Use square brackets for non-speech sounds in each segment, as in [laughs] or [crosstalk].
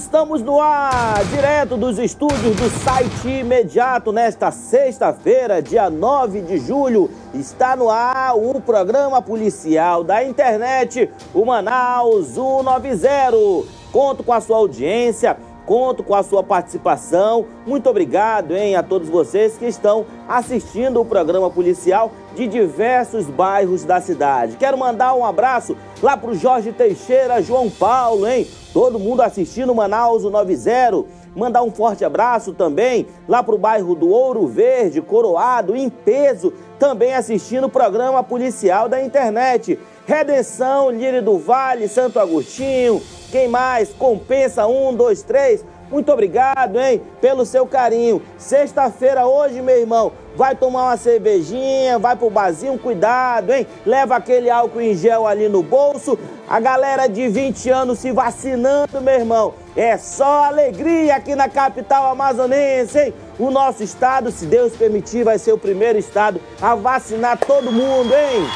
Estamos no ar, direto dos estúdios do site imediato, nesta sexta-feira, dia 9 de julho. Está no ar o programa policial da internet, o Manaus 190. Conto com a sua audiência, conto com a sua participação. Muito obrigado, hein, a todos vocês que estão assistindo o programa policial de diversos bairros da cidade. Quero mandar um abraço lá para o Jorge Teixeira, João Paulo, hein? Todo mundo assistindo Manaus 90. Mandar um forte abraço também lá para o bairro do Ouro Verde, Coroado, em peso, também assistindo o programa policial da internet. Redenção, Lírio do Vale, Santo Agostinho, quem mais? Compensa, um, dois, três. Muito obrigado, hein, pelo seu carinho. Sexta-feira hoje, meu irmão, vai tomar uma cervejinha, vai pro barzinho, cuidado, hein? Leva aquele álcool em gel ali no bolso. A galera de 20 anos se vacinando, meu irmão. É só alegria aqui na capital amazonense, hein? O nosso estado, se Deus permitir, vai ser o primeiro estado a vacinar todo mundo, hein?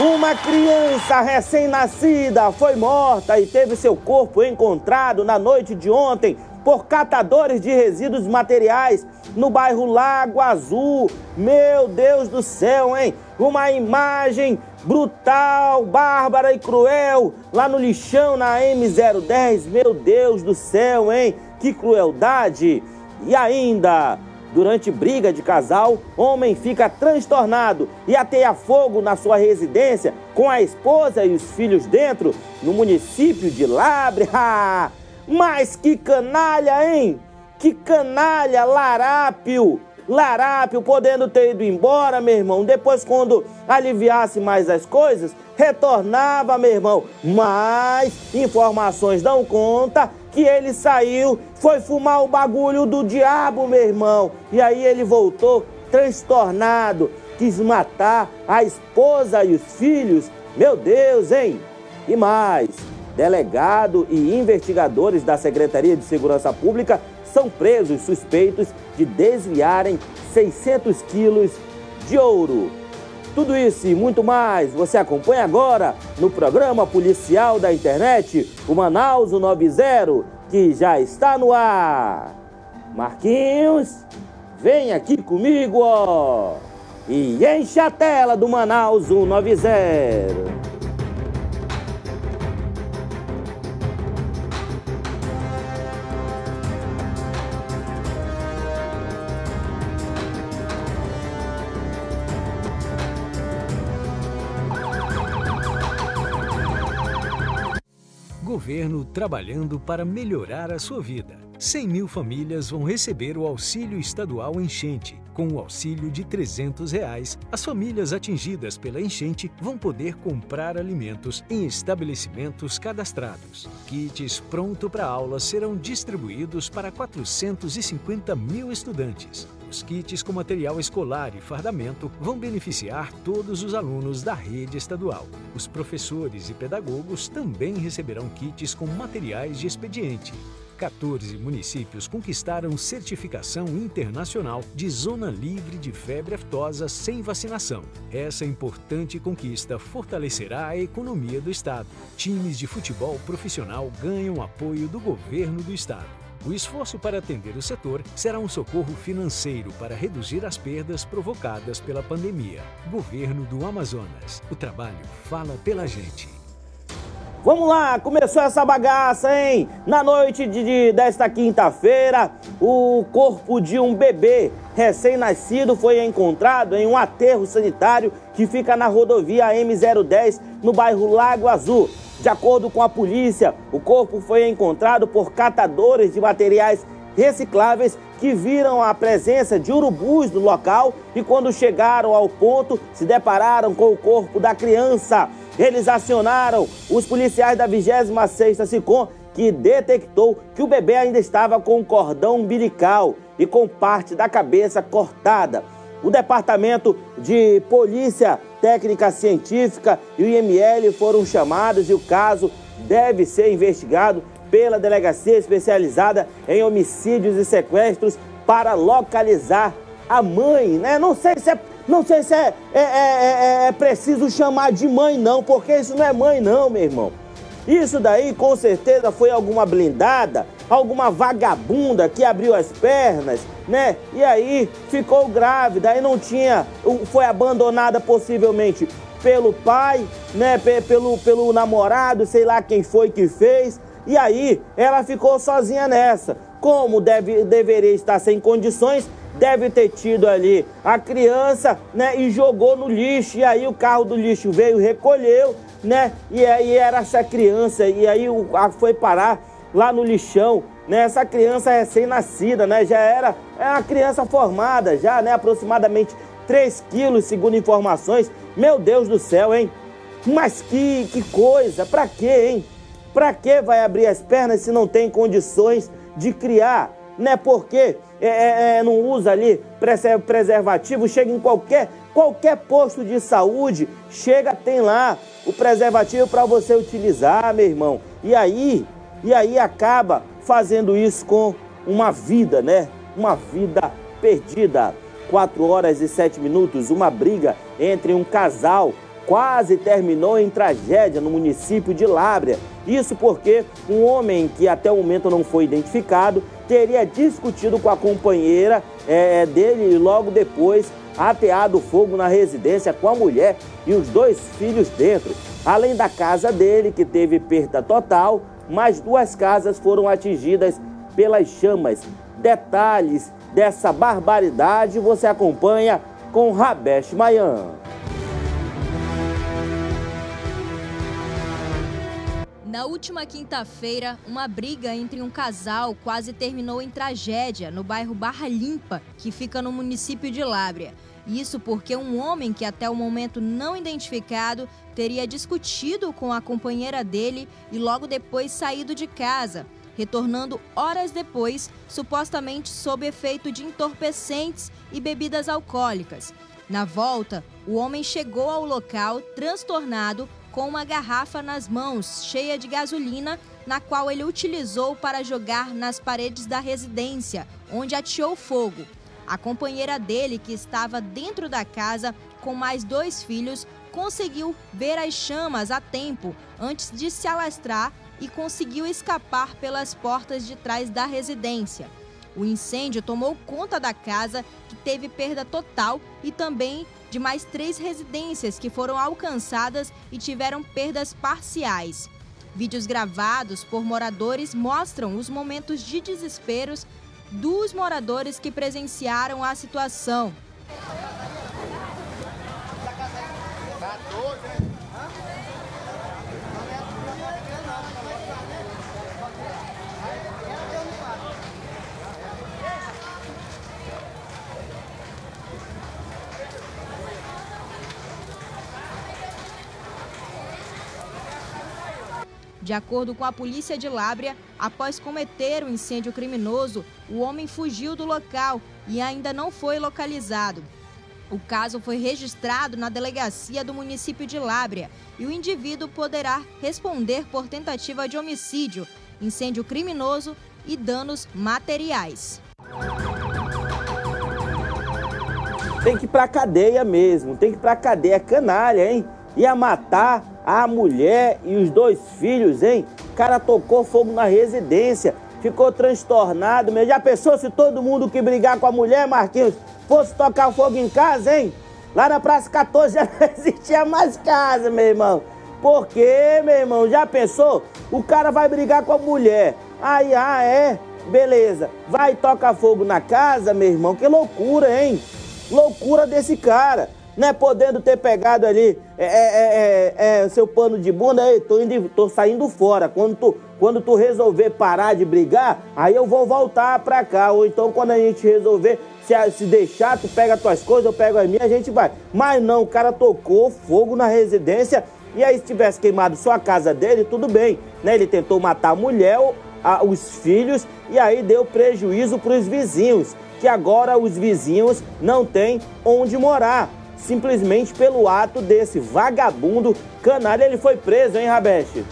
Uma criança recém-nascida foi morta e teve seu corpo encontrado na noite de ontem por catadores de resíduos materiais no bairro Lago Azul. Meu Deus do céu, hein? Uma imagem brutal, bárbara e cruel lá no lixão na M010. Meu Deus do céu, hein? Que crueldade! E ainda, durante briga de casal, homem fica transtornado e ateia fogo na sua residência com a esposa e os filhos dentro, no município de Labre. [laughs] Mas que canalha, hein? Que canalha, larápio! Larápio podendo ter ido embora, meu irmão. Depois, quando aliviasse mais as coisas, retornava, meu irmão. Mas informações dão conta que ele saiu, foi fumar o bagulho do diabo, meu irmão. E aí ele voltou transtornado, quis matar a esposa e os filhos. Meu Deus, hein? E mais, delegado e investigadores da Secretaria de Segurança Pública são presos suspeitos de desviarem 600 quilos de ouro. Tudo isso e muito mais você acompanha agora no programa policial da internet, o Manaus 90, que já está no ar. Marquinhos, vem aqui comigo, ó, e enche a tela do Manaus 190. Governo trabalhando para melhorar a sua vida. 100 mil famílias vão receber o auxílio estadual enchente. Com o auxílio de 300 reais, as famílias atingidas pela enchente vão poder comprar alimentos em estabelecimentos cadastrados. Kits pronto para aula serão distribuídos para 450 mil estudantes. Os kits com material escolar e fardamento vão beneficiar todos os alunos da rede estadual. Os professores e pedagogos também receberão kits com materiais de expediente. 14 municípios conquistaram certificação internacional de zona livre de febre aftosa sem vacinação. Essa importante conquista fortalecerá a economia do estado. Times de futebol profissional ganham apoio do governo do estado. O esforço para atender o setor será um socorro financeiro para reduzir as perdas provocadas pela pandemia. Governo do Amazonas. O trabalho fala pela gente. Vamos lá, começou essa bagaça, hein? Na noite de, de desta quinta-feira, o corpo de um bebê recém-nascido foi encontrado em um aterro sanitário que fica na rodovia M010, no bairro Lago Azul. De acordo com a polícia, o corpo foi encontrado por catadores de materiais recicláveis que viram a presença de urubus no local e quando chegaram ao ponto se depararam com o corpo da criança. Eles acionaram os policiais da 26ª SICOM que detectou que o bebê ainda estava com um cordão umbilical e com parte da cabeça cortada. O Departamento de Polícia Técnica Científica e o IML foram chamados e o caso deve ser investigado pela Delegacia Especializada em Homicídios e Sequestros para localizar a mãe, né? Não sei se é, não sei se é, é, é, é, é preciso chamar de mãe, não, porque isso não é mãe, não, meu irmão. Isso daí com certeza foi alguma blindada, alguma vagabunda que abriu as pernas, né? E aí ficou grávida, aí não tinha, foi abandonada possivelmente pelo pai, né? Pelo, pelo namorado, sei lá quem foi que fez. E aí ela ficou sozinha nessa. Como deve, deveria estar sem condições, deve ter tido ali a criança, né? E jogou no lixo. E aí o carro do lixo veio, recolheu, né? E aí era essa criança. E aí foi parar lá no lixão, né? Essa criança recém-nascida, né? Já era é uma criança formada, já, né? Aproximadamente 3 quilos, segundo informações. Meu Deus do céu, hein? Mas que, que coisa, pra quê, hein? Pra que vai abrir as pernas se não tem condições de criar? Né? Porque é, é, é não usa ali preservativo, chega em qualquer, qualquer posto de saúde, chega, tem lá o preservativo para você utilizar, meu irmão. E aí, e aí acaba fazendo isso com uma vida, né? Uma vida perdida. 4 horas e 7 minutos, uma briga entre um casal quase terminou em tragédia no município de Lábrea. Isso porque um homem que até o momento não foi identificado teria discutido com a companheira é, dele e logo depois ateado fogo na residência com a mulher e os dois filhos dentro. Além da casa dele, que teve perda total, mais duas casas foram atingidas pelas chamas. Detalhes dessa barbaridade você acompanha com Rabesh Mayan. Na última quinta-feira, uma briga entre um casal quase terminou em tragédia no bairro Barra Limpa, que fica no município de Lábrea. Isso porque um homem que até o momento não identificado teria discutido com a companheira dele e logo depois saído de casa, retornando horas depois, supostamente sob efeito de entorpecentes e bebidas alcoólicas. Na volta, o homem chegou ao local transtornado com uma garrafa nas mãos, cheia de gasolina, na qual ele utilizou para jogar nas paredes da residência, onde ateou fogo. A companheira dele, que estava dentro da casa com mais dois filhos, conseguiu ver as chamas a tempo antes de se alastrar e conseguiu escapar pelas portas de trás da residência. O incêndio tomou conta da casa, que teve perda total, e também de mais três residências que foram alcançadas e tiveram perdas parciais. Vídeos gravados por moradores mostram os momentos de desespero dos moradores que presenciaram a situação. De acordo com a polícia de Lábrea, após cometer o um incêndio criminoso, o homem fugiu do local e ainda não foi localizado. O caso foi registrado na delegacia do município de Lábrea e o indivíduo poderá responder por tentativa de homicídio, incêndio criminoso e danos materiais. Tem que ir pra cadeia mesmo, tem que ir pra cadeia, canalha, hein? Ia matar a mulher e os dois filhos, hein? O cara tocou fogo na residência, ficou transtornado. Mesmo. Já pensou se todo mundo que brigar com a mulher, Marquinhos, fosse tocar fogo em casa, hein? Lá na Praça 14 [laughs] já não existia mais casa, meu irmão. Por quê, meu irmão? Já pensou? O cara vai brigar com a mulher. Aí, ah, é? Beleza. Vai tocar fogo na casa, meu irmão. Que loucura, hein? Loucura desse cara né, podendo ter pegado ali é, é, é, seu pano de bunda, aí, tô, indo, tô saindo fora. Quando tu, quando tu resolver parar de brigar, aí eu vou voltar pra cá. Ou então quando a gente resolver se, se deixar, tu pega tuas coisas, eu pego as minhas, a gente vai. Mas não, o cara tocou fogo na residência e aí se tivesse queimado só a casa dele, tudo bem. Né? Ele tentou matar a mulher, a, os filhos e aí deu prejuízo para os vizinhos. Que agora os vizinhos não têm onde morar simplesmente pelo ato desse vagabundo canalha. Ele foi preso, hein, Rabeste?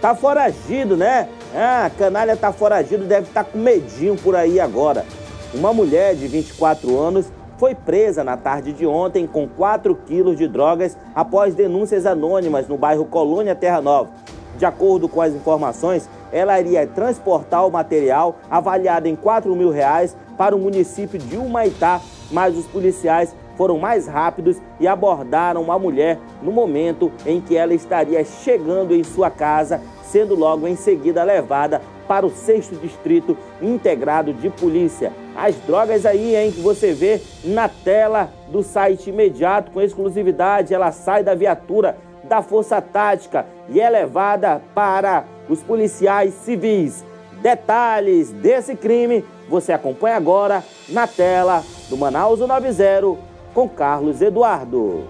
Tá foragido, né? Ah, canalha tá foragido, deve estar tá com medinho por aí agora. Uma mulher de 24 anos foi presa na tarde de ontem com 4 quilos de drogas após denúncias anônimas no bairro Colônia Terra Nova. De acordo com as informações, ela iria transportar o material avaliado em 4 mil reais para o município de Humaitá, mas os policiais foram mais rápidos e abordaram uma mulher no momento em que ela estaria chegando em sua casa, sendo logo em seguida levada para o 6 Distrito Integrado de Polícia. As drogas aí, hein, que você vê na tela do site imediato, com exclusividade, ela sai da viatura da Força Tática e é levada para os policiais civis. Detalhes desse crime você acompanha agora na tela do Manaus 90 com Carlos Eduardo.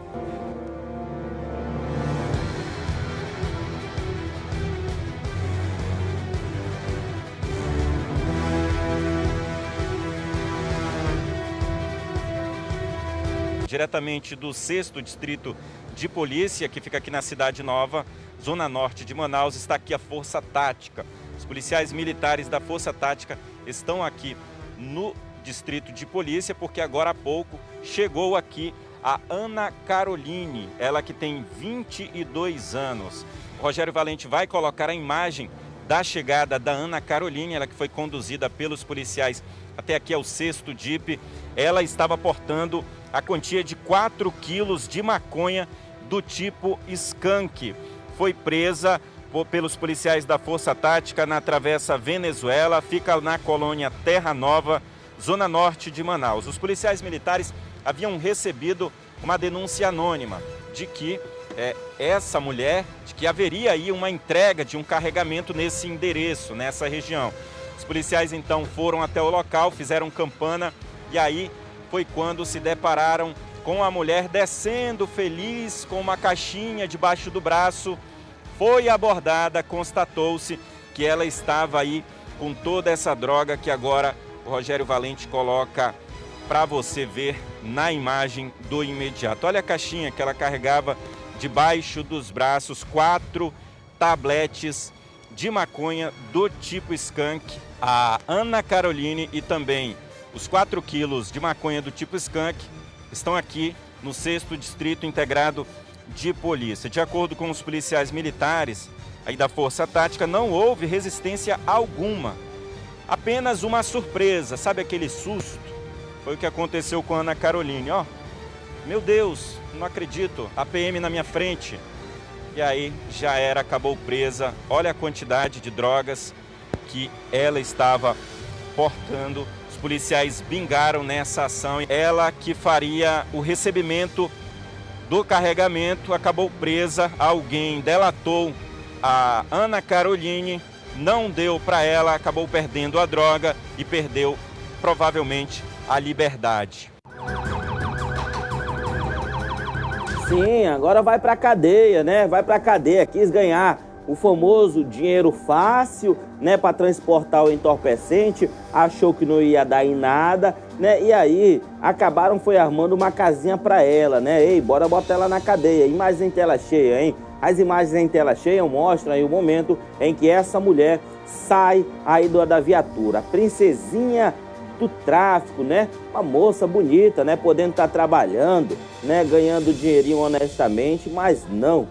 Diretamente do 6 Distrito de Polícia, que fica aqui na Cidade Nova, zona norte de Manaus, está aqui a Força Tática. Os policiais militares da Força Tática estão aqui no Distrito de Polícia, porque agora há pouco chegou aqui a Ana Caroline, ela que tem 22 anos. Rogério Valente vai colocar a imagem da chegada da Ana Caroline, ela que foi conduzida pelos policiais até aqui ao sexto DIP. Ela estava portando a quantia de 4 quilos de maconha do tipo skunk. Foi presa pelos policiais da Força Tática na Travessa Venezuela, fica na colônia Terra Nova, zona norte de Manaus. Os policiais militares haviam recebido uma denúncia anônima de que é, essa mulher, de que haveria aí uma entrega de um carregamento nesse endereço, nessa região. Os policiais então foram até o local, fizeram campana e aí foi quando se depararam com a mulher descendo feliz com uma caixinha debaixo do braço. Foi abordada, constatou-se que ela estava aí com toda essa droga que agora o Rogério Valente coloca para você ver na imagem do imediato. Olha a caixinha que ela carregava debaixo dos braços, quatro tabletes de maconha do tipo skunk. A Ana Caroline e também os 4 quilos de maconha do tipo skunk estão aqui no 6 Distrito Integrado de Polícia. De acordo com os policiais militares aí da Força Tática, não houve resistência alguma apenas uma surpresa, sabe aquele susto? Foi o que aconteceu com Ana Caroline, ó. Meu Deus, não acredito, a PM na minha frente. E aí já era, acabou presa. Olha a quantidade de drogas que ela estava portando. Os policiais bingaram nessa ação. Ela que faria o recebimento do carregamento acabou presa. Alguém delatou a Ana Caroline não deu para ela, acabou perdendo a droga e perdeu provavelmente a liberdade. Sim, agora vai para cadeia, né? Vai para cadeia, quis ganhar o famoso dinheiro fácil, né, para transportar o entorpecente, achou que não ia dar em nada, né? E aí acabaram foi armando uma casinha para ela, né? Ei, bora botar ela na cadeia. Imagem em tela cheia, hein? As imagens em tela cheia mostram aí o momento em que essa mulher sai aí da viatura. Princesinha do tráfico, né? Uma moça bonita, né? Podendo estar tá trabalhando, né? Ganhando dinheirinho honestamente, mas não.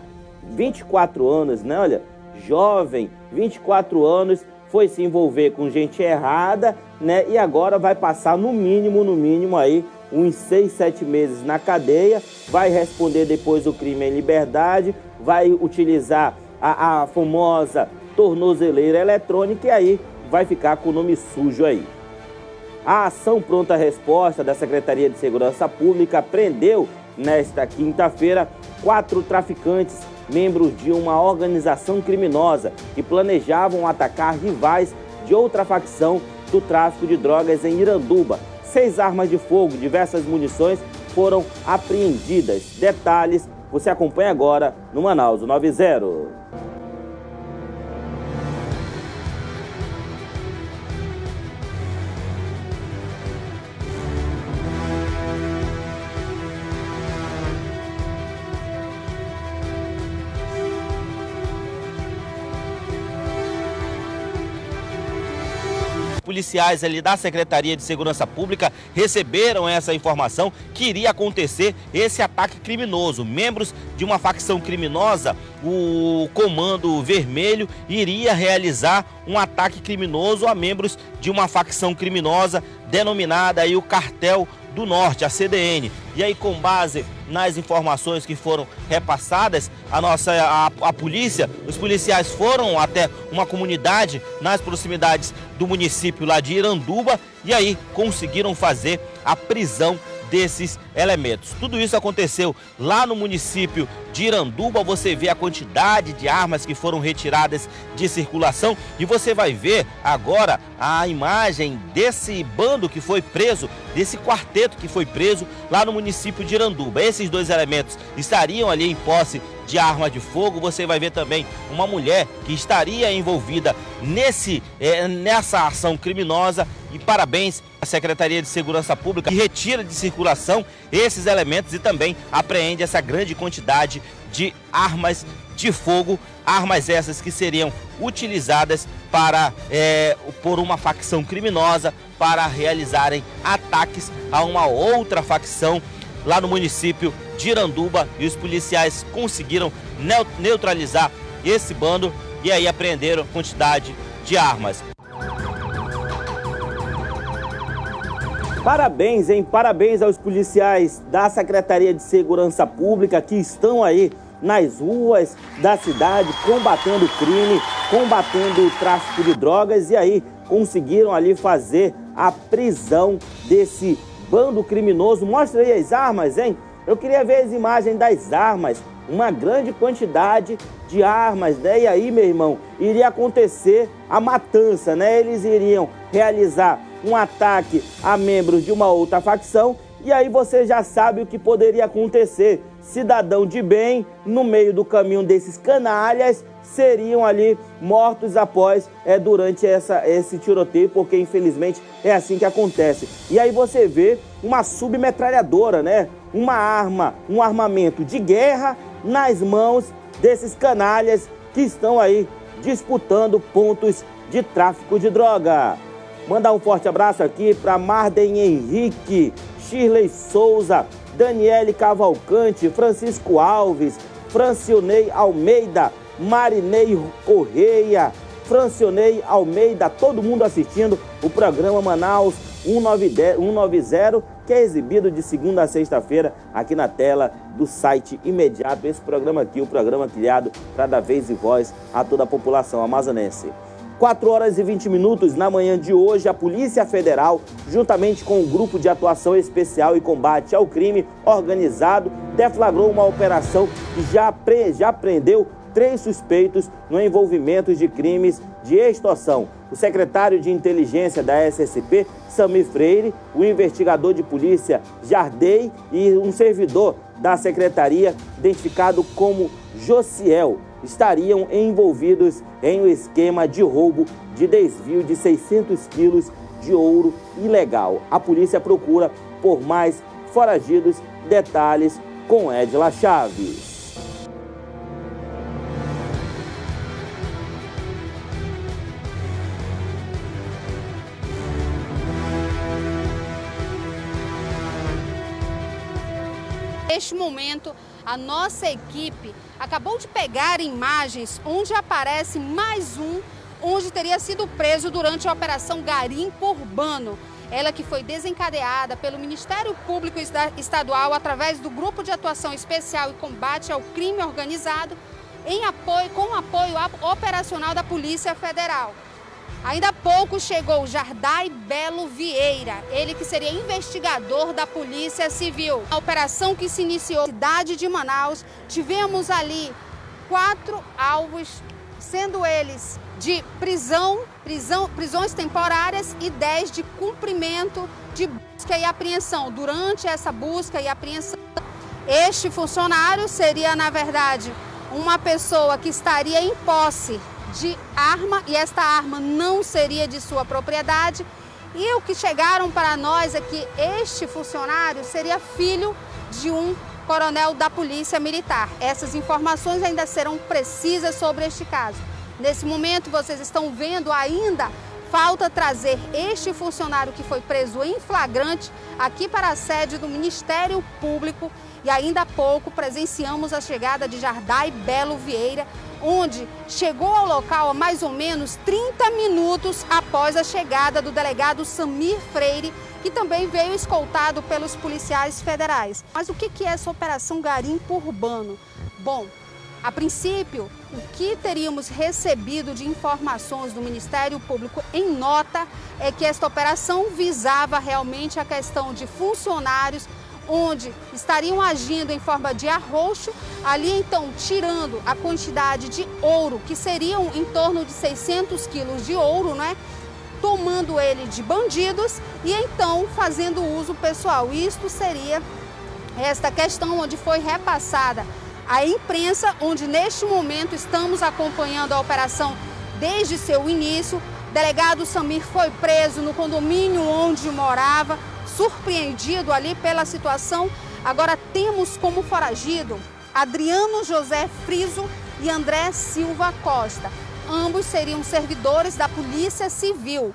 24 anos, né? Olha, jovem, 24 anos, foi se envolver com gente errada, né? E agora vai passar no mínimo, no mínimo aí uns 6, 7 meses na cadeia, vai responder depois o crime em liberdade, vai utilizar a, a famosa tornozeleira eletrônica e aí vai ficar com o nome sujo aí. A ação pronta resposta da Secretaria de Segurança Pública prendeu nesta quinta-feira quatro traficantes, membros de uma organização criminosa que planejavam atacar rivais de outra facção do tráfico de drogas em Iranduba. Seis armas de fogo, diversas munições foram apreendidas. Detalhes você acompanha agora no Manaus 90. Policiais ali da Secretaria de Segurança Pública receberam essa informação que iria acontecer esse ataque criminoso. Membros de uma facção criminosa, o Comando Vermelho, iria realizar um ataque criminoso a membros de uma facção criminosa denominada aí o Cartel do Norte, a CDN. E aí, com base nas informações que foram repassadas, a nossa a, a, polícia, os policiais foram até uma comunidade nas proximidades do município lá de Iranduba e aí conseguiram fazer a prisão desses elementos. Tudo isso aconteceu lá no município de Iranduba. Você vê a quantidade de armas que foram retiradas de circulação e você vai ver agora a imagem desse bando que foi preso, desse quarteto que foi preso lá no município de Iranduba. Esses dois elementos estariam ali em posse de arma de fogo. Você vai ver também uma mulher que estaria envolvida nesse, é, nessa ação criminosa. E parabéns à Secretaria de Segurança Pública retira de circulação esses elementos e também apreende essa grande quantidade de armas de fogo, armas essas que seriam utilizadas para é, por uma facção criminosa para realizarem ataques a uma outra facção lá no município de Iranduba e os policiais conseguiram neutralizar esse bando e aí apreenderam quantidade de armas. Parabéns, hein? Parabéns aos policiais da Secretaria de Segurança Pública que estão aí nas ruas da cidade combatendo o crime, combatendo o tráfico de drogas e aí conseguiram ali fazer a prisão desse bando criminoso. Mostra aí as armas, hein? Eu queria ver as imagens das armas, uma grande quantidade de armas, né? E aí, meu irmão, iria acontecer a matança, né? Eles iriam realizar um ataque a membros de uma outra facção e aí você já sabe o que poderia acontecer. Cidadão de bem, no meio do caminho desses canalhas, seriam ali mortos após é, durante essa, esse tiroteio, porque infelizmente é assim que acontece. E aí você vê uma submetralhadora, né? Uma arma, um armamento de guerra nas mãos desses canalhas que estão aí disputando pontos de tráfico de droga. Mandar um forte abraço aqui para Marden Henrique, Shirley Souza, Daniele Cavalcante, Francisco Alves, Francionei Almeida, Marinei Correia, Francionei Almeida, todo mundo assistindo o programa Manaus 190, que é exibido de segunda a sexta-feira aqui na tela do site imediato. Esse programa aqui, o programa criado para dar vez e voz a toda a população amazonense. 4 horas e 20 minutos na manhã de hoje, a Polícia Federal, juntamente com o Grupo de Atuação Especial e Combate ao Crime Organizado, deflagrou uma operação que já, pre, já prendeu três suspeitos no envolvimento de crimes de extorsão. O secretário de inteligência da SSP, Sami Freire, o investigador de polícia Jardei e um servidor da secretaria identificado como Josiel estariam envolvidos em um esquema de roubo de desvio de 600 quilos de ouro ilegal. A polícia procura por mais foragidos. Detalhes com Edla Chaves. Neste momento, a nossa equipe acabou de pegar imagens onde aparece mais um, onde teria sido preso durante a Operação Garimpo Urbano. Ela que foi desencadeada pelo Ministério Público Estadual através do Grupo de Atuação Especial e Combate ao Crime Organizado, em apoio, com apoio operacional da Polícia Federal. Ainda há pouco chegou Jardai Belo Vieira, ele que seria investigador da Polícia Civil. A operação que se iniciou na cidade de Manaus, tivemos ali quatro alvos, sendo eles de prisão, prisão, prisões temporárias e dez de cumprimento de busca e apreensão. Durante essa busca e apreensão, este funcionário seria, na verdade, uma pessoa que estaria em posse de arma e esta arma não seria de sua propriedade. E o que chegaram para nós é que este funcionário seria filho de um coronel da Polícia Militar. Essas informações ainda serão precisas sobre este caso. Nesse momento, vocês estão vendo ainda Falta trazer este funcionário que foi preso em flagrante aqui para a sede do Ministério Público. E ainda há pouco presenciamos a chegada de Jardai Belo Vieira, onde chegou ao local há mais ou menos 30 minutos após a chegada do delegado Samir Freire, que também veio escoltado pelos policiais federais. Mas o que é essa operação garimpo urbano? Bom, a princípio, o que teríamos recebido de informações do Ministério Público em nota é que esta operação visava realmente a questão de funcionários onde estariam agindo em forma de arroxo, ali então tirando a quantidade de ouro, que seriam em torno de 600 quilos de ouro, né? tomando ele de bandidos e então fazendo uso pessoal. Isto seria esta questão onde foi repassada a imprensa, onde neste momento estamos acompanhando a operação desde seu início. O delegado Samir foi preso no condomínio onde morava, surpreendido ali pela situação. Agora temos como foragido Adriano José Friso e André Silva Costa. Ambos seriam servidores da Polícia Civil.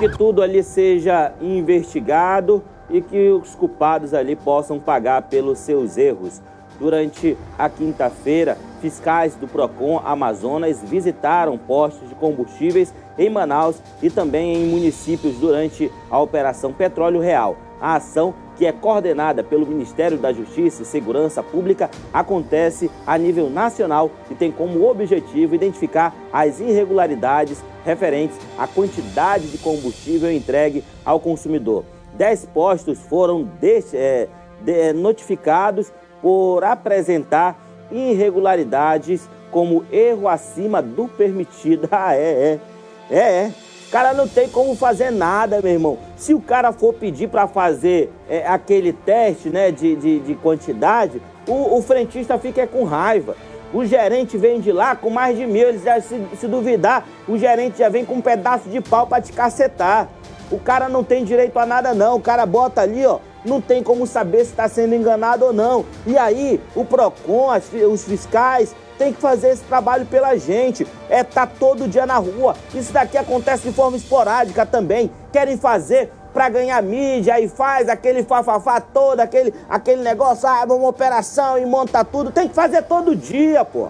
Que tudo ali seja investigado e que os culpados ali possam pagar pelos seus erros. Durante a quinta-feira, fiscais do Procon Amazonas visitaram postos de combustíveis em Manaus e também em municípios durante a Operação Petróleo Real. A ação, que é coordenada pelo Ministério da Justiça e Segurança Pública, acontece a nível nacional e tem como objetivo identificar as irregularidades referentes à quantidade de combustível entregue ao consumidor. 10 postos foram de, é, de, é, notificados por apresentar irregularidades como erro acima do permitido. [laughs] Ah, é, é, é, é. Cara não tem como fazer nada, meu irmão. Se o cara for pedir para fazer é, aquele teste né, de, de, de quantidade, o, o, frentista fica com raiva. O gerente vem de lá com mais de mil. Ele já, se, se duvidar, o gerente já vem com um pedaço de pau para te cacetar. O cara não tem direito a nada, não. O cara bota ali, ó. Não tem como saber se está sendo enganado ou não. E aí, o PROCON, as, os fiscais, tem que fazer esse trabalho pela gente. É tá todo dia na rua. Isso daqui acontece de forma esporádica também. Querem fazer para ganhar mídia e faz aquele fafafá todo, aquele, aquele negócio, ah, uma operação e monta tudo. Tem que fazer todo dia, pô.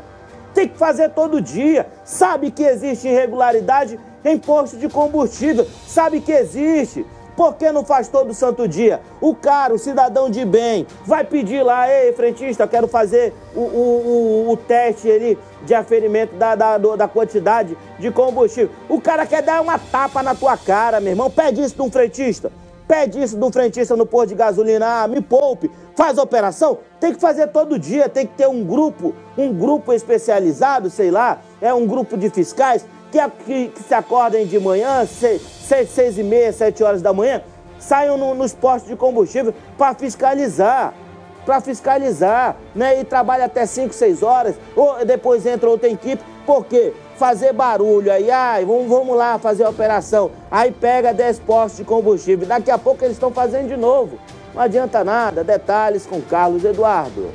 Tem que fazer todo dia. Sabe que existe irregularidade em posto de combustível. Sabe que existe. Por que não faz todo santo dia? O cara, o cidadão de bem, vai pedir lá, ei, frentista, quero fazer o, o, o, o teste ali de aferimento da, da, da quantidade de combustível. O cara quer dar uma tapa na tua cara, meu irmão. Pede isso de um frentista. Pede isso de um frentista no posto de gasolina. Ah, me poupe. Faz operação? Tem que fazer todo dia. Tem que ter um grupo, um grupo especializado, sei lá. É um grupo de fiscais que, que, que se acordem de manhã, se, 6, 6 e meia, 7 horas da manhã, saiam no, nos postos de combustível para fiscalizar. Para fiscalizar, né? E trabalha até 5, 6 horas, ou depois entra outra equipe, porque fazer barulho aí, ai, vamos, vamos lá fazer a operação. Aí pega 10 postos de combustível. Daqui a pouco eles estão fazendo de novo. Não adianta nada. Detalhes com Carlos Eduardo.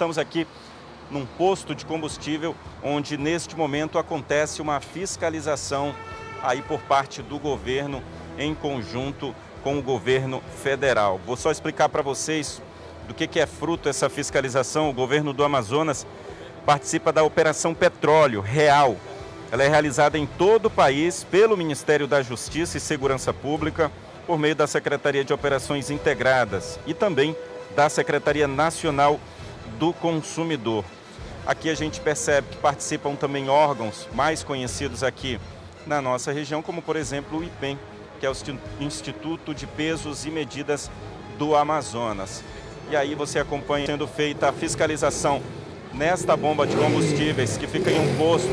Estamos aqui num posto de combustível onde neste momento acontece uma fiscalização aí por parte do governo em conjunto com o governo federal. Vou só explicar para vocês do que, que é fruto essa fiscalização. O governo do Amazonas participa da Operação Petróleo Real. Ela é realizada em todo o país pelo Ministério da Justiça e Segurança Pública, por meio da Secretaria de Operações Integradas e também da Secretaria Nacional do consumidor. Aqui a gente percebe que participam também órgãos mais conhecidos aqui na nossa região, como por exemplo o IPEM, que é o Instituto de Pesos e Medidas do Amazonas. E aí você acompanha sendo feita a fiscalização nesta bomba de combustíveis que fica em um posto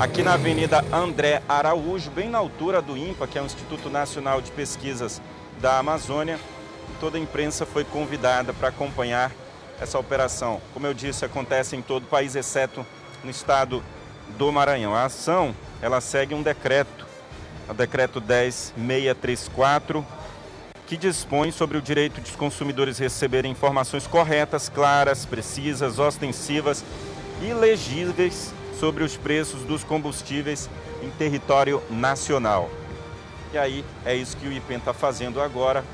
aqui na Avenida André Araújo, bem na altura do INPA, que é o Instituto Nacional de Pesquisas da Amazônia. Toda a imprensa foi convidada para acompanhar essa operação. Como eu disse, acontece em todo o país, exceto no estado do Maranhão. A ação, ela segue um decreto, o decreto 10634, que dispõe sobre o direito dos consumidores receberem informações corretas, claras, precisas, ostensivas e legíveis sobre os preços dos combustíveis em território nacional. E aí é isso que o IPEM está fazendo agora.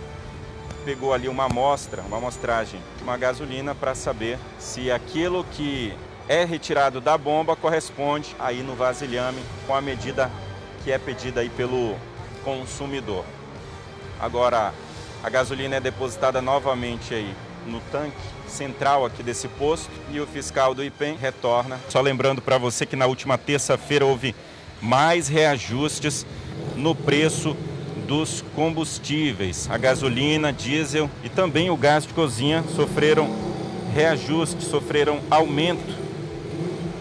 Pegou ali uma amostra, uma amostragem de uma gasolina para saber se aquilo que é retirado da bomba corresponde aí no vasilhame com a medida que é pedida aí pelo consumidor. Agora a gasolina é depositada novamente aí no tanque central aqui desse posto e o fiscal do IPEM retorna. Só lembrando para você que na última terça-feira houve mais reajustes no preço dos combustíveis. A gasolina, diesel e também o gás de cozinha sofreram reajuste, sofreram aumento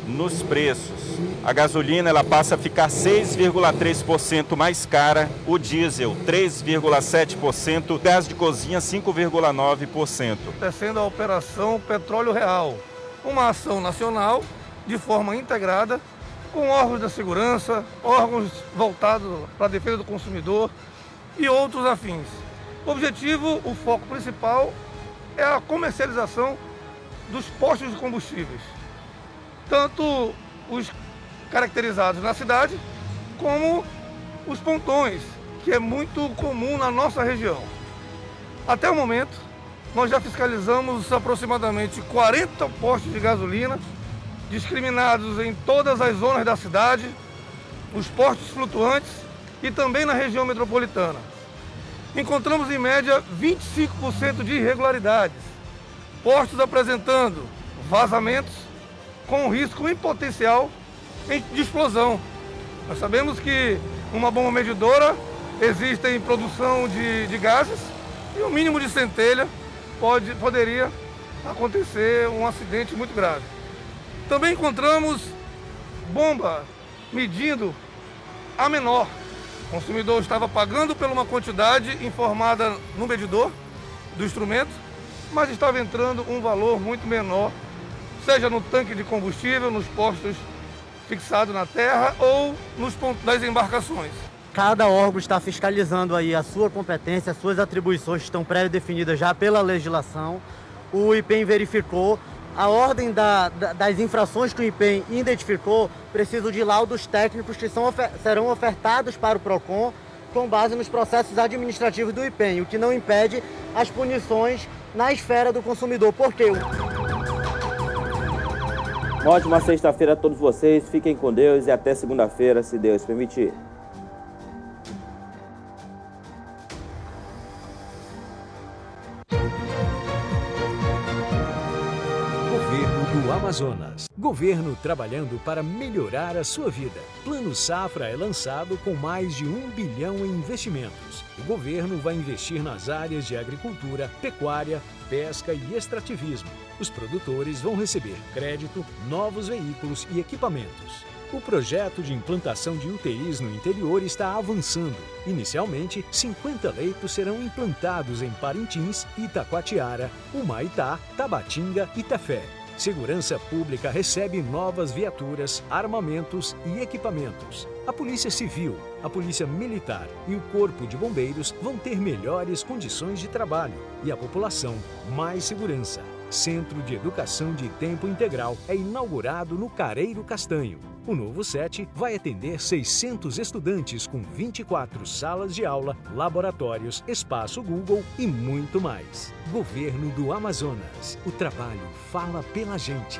nos preços. A gasolina ela passa a ficar 6,3% mais cara, o diesel 3,7%, o gás de cozinha 5,9%. Acontecendo a operação Petróleo Real, uma ação nacional de forma integrada com órgãos da segurança, órgãos voltados para a defesa do consumidor e outros afins. O objetivo, o foco principal é a comercialização dos postos de combustíveis. Tanto os caracterizados na cidade, como os pontões, que é muito comum na nossa região. Até o momento, nós já fiscalizamos aproximadamente 40 postos de gasolina discriminados em todas as zonas da cidade, os postos flutuantes e também na região metropolitana. Encontramos em média 25% de irregularidades, postos apresentando vazamentos com risco em potencial de explosão. Nós sabemos que uma bomba medidora existe em produção de, de gases e o mínimo de centelha pode, poderia acontecer um acidente muito grave. Também encontramos bomba medindo a menor. O consumidor estava pagando por uma quantidade informada no medidor do instrumento, mas estava entrando um valor muito menor, seja no tanque de combustível, nos postos fixados na terra ou nos pontos das embarcações. Cada órgão está fiscalizando aí a sua competência, as suas atribuições estão pré-definidas já pela legislação. O IPEM verificou a ordem da, da, das infrações que o IPEM identificou precisa de laudos técnicos que são, serão ofertados para o PROCON com base nos processos administrativos do IPEM, o que não impede as punições na esfera do consumidor. Por quê? Uma ótima sexta-feira a todos vocês, fiquem com Deus e até segunda-feira, se Deus permitir. Amazonas. Governo trabalhando para melhorar a sua vida. Plano Safra é lançado com mais de um bilhão em investimentos. O governo vai investir nas áreas de agricultura, pecuária, pesca e extrativismo. Os produtores vão receber crédito, novos veículos e equipamentos. O projeto de implantação de UTIs no interior está avançando. Inicialmente, 50 leitos serão implantados em Parintins, Itacoatiara, Humaitá, Tabatinga e Tefé. Segurança Pública recebe novas viaturas, armamentos e equipamentos. A Polícia Civil, a Polícia Militar e o Corpo de Bombeiros vão ter melhores condições de trabalho e a população mais segurança. Centro de Educação de Tempo Integral é inaugurado no Careiro Castanho. O novo SET vai atender 600 estudantes com 24 salas de aula, laboratórios, espaço Google e muito mais. Governo do Amazonas. O trabalho fala pela gente.